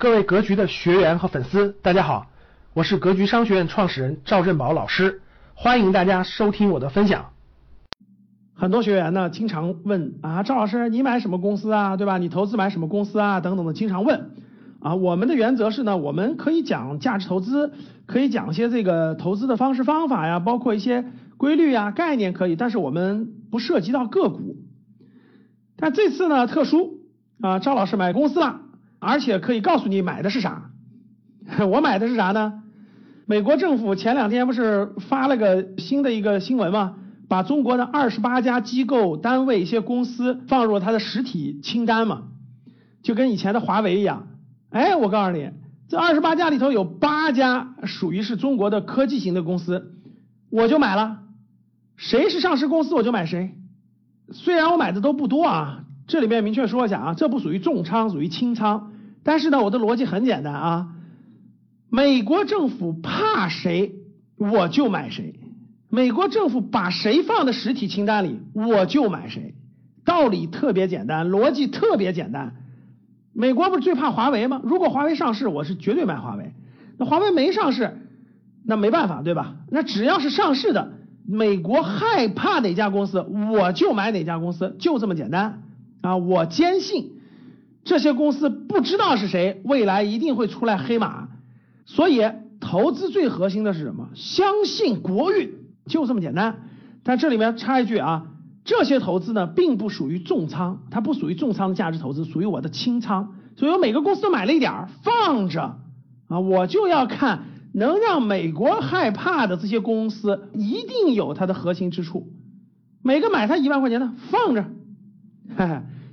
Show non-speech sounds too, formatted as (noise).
各位格局的学员和粉丝，大家好，我是格局商学院创始人赵振宝老师，欢迎大家收听我的分享。很多学员呢，经常问啊，赵老师，你买什么公司啊，对吧？你投资买什么公司啊，等等的，经常问啊。我们的原则是呢，我们可以讲价值投资，可以讲一些这个投资的方式方法呀，包括一些规律呀、概念可以，但是我们不涉及到个股。但这次呢，特殊啊，赵老师买公司了。而且可以告诉你买的是啥，(laughs) 我买的是啥呢？美国政府前两天不是发了个新的一个新闻吗？把中国的二十八家机构单位一些公司放入它的实体清单嘛，就跟以前的华为一样。哎，我告诉你，这二十八家里头有八家属于是中国的科技型的公司，我就买了。谁是上市公司我就买谁，虽然我买的都不多啊。这里面明确说一下啊，这不属于重仓，属于轻仓。但是呢，我的逻辑很简单啊，美国政府怕谁，我就买谁；美国政府把谁放在实体清单里，我就买谁。道理特别简单，逻辑特别简单。美国不是最怕华为吗？如果华为上市，我是绝对买华为。那华为没上市，那没办法，对吧？那只要是上市的，美国害怕哪家公司，我就买哪家公司，就这么简单。啊，我坚信这些公司不知道是谁，未来一定会出来黑马。所以投资最核心的是什么？相信国运，就这么简单。但这里面插一句啊，这些投资呢，并不属于重仓，它不属于重仓的价值投资，属于我的轻仓。所以我每个公司都买了一点儿放着啊，我就要看能让美国害怕的这些公司，一定有它的核心之处。每个买它一万块钱的放着。嘿 (laughs) 嘿